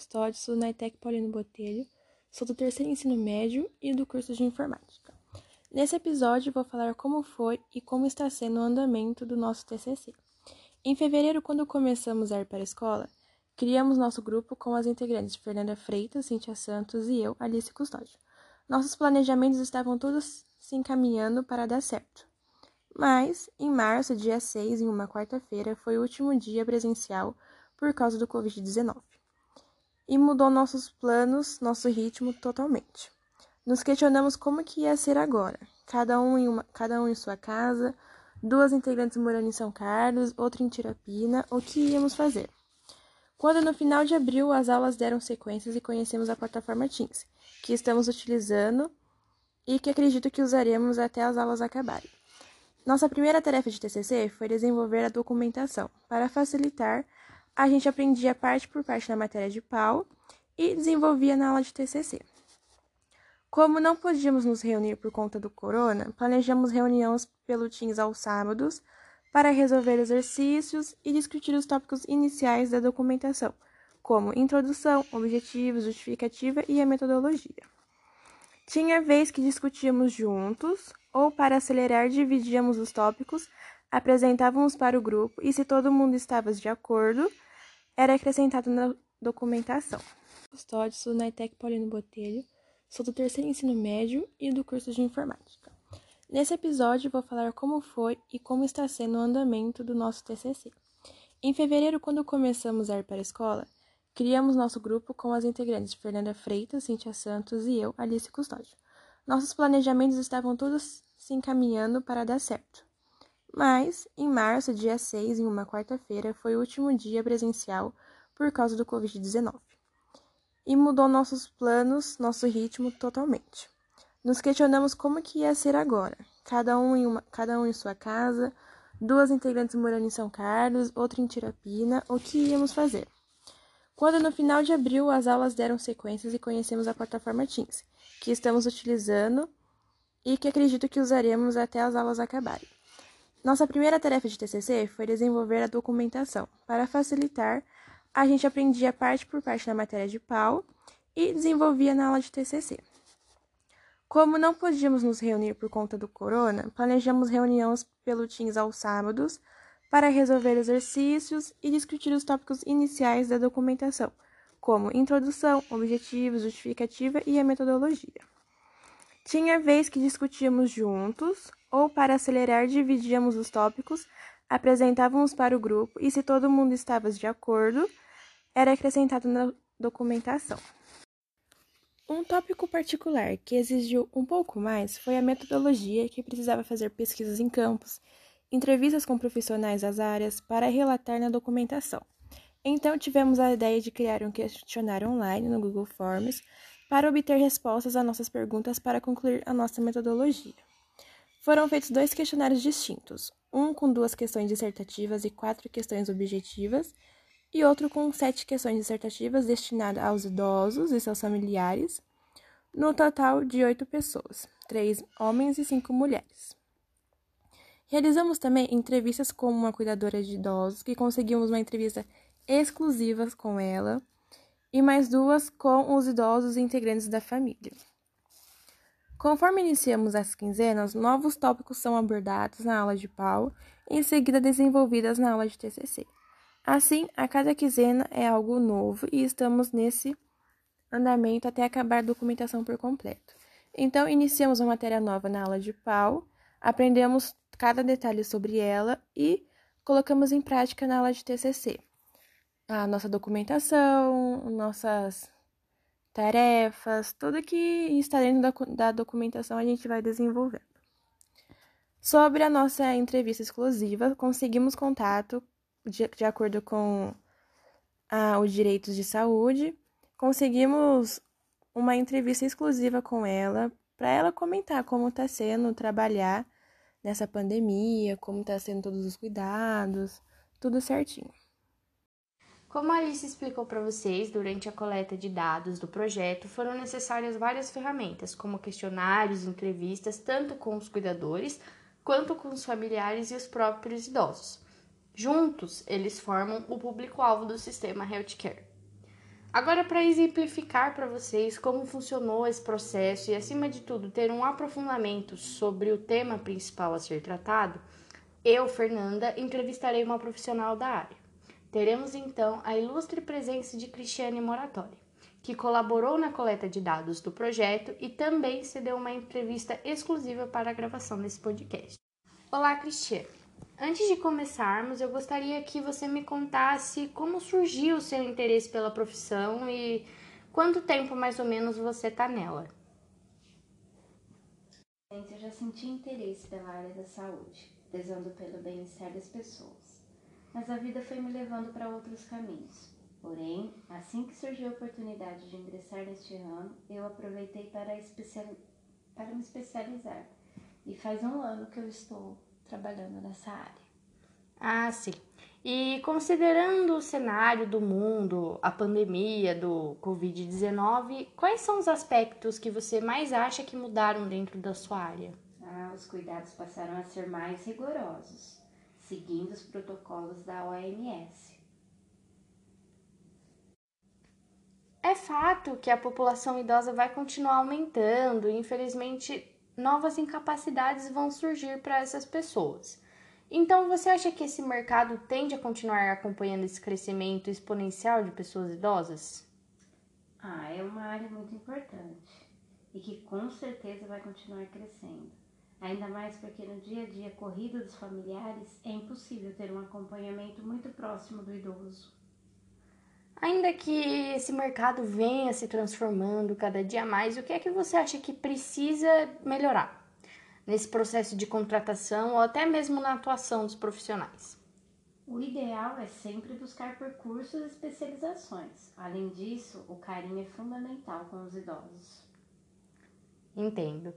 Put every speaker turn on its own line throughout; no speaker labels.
Custódio, sou na ITEC Paulino Botelho, sou do terceiro ensino médio e do curso de informática. Nesse episódio vou falar como foi e como está sendo o andamento do nosso TCC. Em fevereiro, quando começamos a ir para a escola, criamos nosso grupo com as integrantes Fernanda Freitas, Cintia Santos e eu, Alice Custódio. Nossos planejamentos estavam todos se encaminhando para dar certo. Mas, em março, dia 6, em uma quarta-feira, foi o último dia presencial por causa do Covid-19. E mudou nossos planos, nosso ritmo totalmente. Nos questionamos como que ia ser agora, cada um em, uma, cada um em sua casa, duas integrantes morando em São Carlos, outra em Tirapina, o que íamos fazer. Quando no final de abril as aulas deram sequências e conhecemos a plataforma Teams, que estamos utilizando e que acredito que usaremos até as aulas acabarem. Nossa primeira tarefa de TCC foi desenvolver a documentação para facilitar a gente aprendia parte por parte na matéria de pau e desenvolvia na aula de TCC. Como não podíamos nos reunir por conta do corona, planejamos reuniões pelo Teams aos sábados para resolver exercícios e discutir os tópicos iniciais da documentação, como introdução, objetivos, justificativa e a metodologia. Tinha vez que discutíamos juntos, ou para acelerar, dividíamos os tópicos apresentávamos para o grupo e, se todo mundo estava de acordo, era acrescentado na documentação.
Custódio, sou na ITEC Paulino Botelho, sou do terceiro ensino médio e do curso de informática. Nesse episódio vou falar como foi e como está sendo o andamento do nosso TCC. Em fevereiro, quando começamos a ir para a escola, criamos nosso grupo com as integrantes Fernanda Freitas, Cintia Santos e eu, Alice Custódio. Nossos planejamentos estavam todos se encaminhando para dar certo. Mas, em março, dia 6, em uma quarta-feira, foi o último dia presencial por causa do Covid-19. E mudou nossos planos, nosso ritmo totalmente. Nos questionamos como que ia ser agora, cada um em, uma, cada um em sua casa, duas integrantes morando em São Carlos, outra em Tirapina, o que íamos fazer. Quando no final de abril as aulas deram sequências e conhecemos a plataforma Teams, que estamos utilizando e que acredito que usaremos até as aulas acabarem. Nossa primeira tarefa de TCC foi desenvolver a documentação. Para facilitar, a gente aprendia parte por parte na matéria de pau e desenvolvia na aula de TCC. Como não podíamos nos reunir por conta do corona, planejamos reuniões pelo Teams aos sábados para resolver exercícios e discutir os tópicos iniciais da documentação, como introdução, objetivos, justificativa e a metodologia. Tinha vez que discutíamos juntos, ou para acelerar, dividíamos os tópicos, apresentávamos para o grupo e, se todo mundo estava de acordo, era acrescentado na documentação.
Um tópico particular que exigiu um pouco mais foi a metodologia, que precisava fazer pesquisas em campos, entrevistas com profissionais das áreas para relatar na documentação. Então, tivemos a ideia de criar um questionário online no Google Forms para obter respostas a nossas perguntas para concluir a nossa metodologia. Foram feitos dois questionários distintos, um com duas questões dissertativas e quatro questões objetivas, e outro com sete questões dissertativas destinadas aos idosos e seus familiares, no total de oito pessoas, três homens e cinco mulheres. Realizamos também entrevistas com uma cuidadora de idosos, que conseguimos uma entrevista exclusiva com ela, e mais duas com os idosos integrantes da família. Conforme iniciamos as quinzenas, novos tópicos são abordados na aula de pau e em seguida desenvolvidas na aula de TCC. Assim, a cada quinzena é algo novo e estamos nesse andamento até acabar a documentação por completo. Então, iniciamos uma matéria nova na aula de pau, aprendemos cada detalhe sobre ela e colocamos em prática na aula de TCC. A nossa documentação, nossas tarefas, tudo que está dentro da, da documentação a gente vai desenvolvendo. Sobre a nossa entrevista exclusiva, conseguimos contato de, de acordo com ah, os direitos de saúde, conseguimos uma entrevista exclusiva com ela para ela comentar como está sendo trabalhar nessa pandemia, como está sendo todos os cuidados, tudo certinho.
Como a Alice explicou para vocês, durante a coleta de dados do projeto foram necessárias várias ferramentas, como questionários, entrevistas, tanto com os cuidadores quanto com os familiares e os próprios idosos. Juntos, eles formam o público-alvo do sistema healthcare. Agora, para exemplificar para vocês como funcionou esse processo e, acima de tudo, ter um aprofundamento sobre o tema principal a ser tratado, eu, Fernanda, entrevistarei uma profissional da área. Teremos então a ilustre presença de Cristiane Moratori, que colaborou na coleta de dados do projeto e também cedeu uma entrevista exclusiva para a gravação desse podcast. Olá, Cristiane. Antes de começarmos, eu gostaria que você me contasse como surgiu o seu interesse pela profissão e quanto tempo mais ou menos você está nela.
Eu já senti interesse pela área da saúde prezando pelo bem-estar das pessoas. Mas a vida foi me levando para outros caminhos. Porém, assim que surgiu a oportunidade de ingressar neste ramo, eu aproveitei para, especial... para me especializar. E faz um ano que eu estou trabalhando nessa área.
Ah, sim. E considerando o cenário do mundo, a pandemia do Covid-19, quais são os aspectos que você mais acha que mudaram dentro da sua área?
os cuidados passaram a ser mais rigorosos, seguindo os protocolos da OMS.
É fato que a população idosa vai continuar aumentando e, infelizmente, novas incapacidades vão surgir para essas pessoas. Então, você acha que esse mercado tende a continuar acompanhando esse crescimento exponencial de pessoas idosas?
Ah, é uma área muito importante e que com certeza vai continuar crescendo. Ainda mais porque no dia a dia corrido dos familiares é impossível ter um acompanhamento muito próximo do idoso.
Ainda que esse mercado venha se transformando cada dia mais, o que é que você acha que precisa melhorar nesse processo de contratação ou até mesmo na atuação dos profissionais?
O ideal é sempre buscar percursos e especializações. Além disso, o carinho é fundamental com os idosos.
Entendo.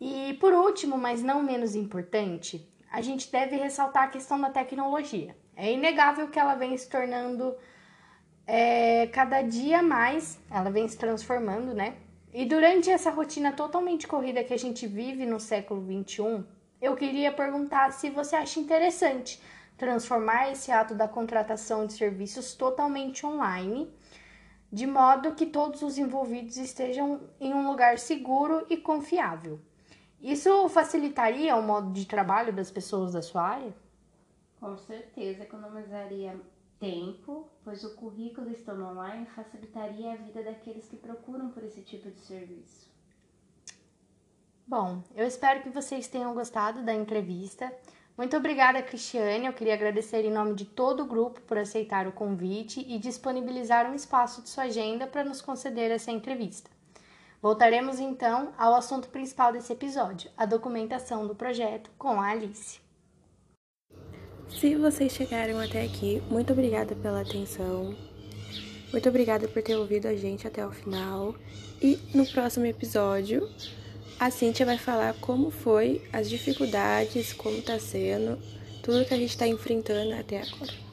E por último, mas não menos importante, a gente deve ressaltar a questão da tecnologia. É inegável que ela vem se tornando é, cada dia mais, ela vem se transformando, né? E durante essa rotina totalmente corrida que a gente vive no século 21, eu queria perguntar se você acha interessante transformar esse ato da contratação de serviços totalmente online, de modo que todos os envolvidos estejam em um lugar seguro e confiável. Isso facilitaria o modo de trabalho das pessoas da sua área?
Com certeza economizaria tempo, pois o currículo estando online facilitaria a vida daqueles que procuram por esse tipo de serviço.
Bom, eu espero que vocês tenham gostado da entrevista. Muito obrigada, Cristiane. Eu queria agradecer em nome de todo o grupo por aceitar o convite e disponibilizar um espaço de sua agenda para nos conceder essa entrevista. Voltaremos então ao assunto principal desse episódio, a documentação do projeto com a Alice.
Se vocês chegaram até aqui, muito obrigada pela atenção. Muito obrigada por ter ouvido a gente até o final. E no próximo episódio, a Cintia vai falar como foi as dificuldades, como tá sendo, tudo que a gente está enfrentando até agora.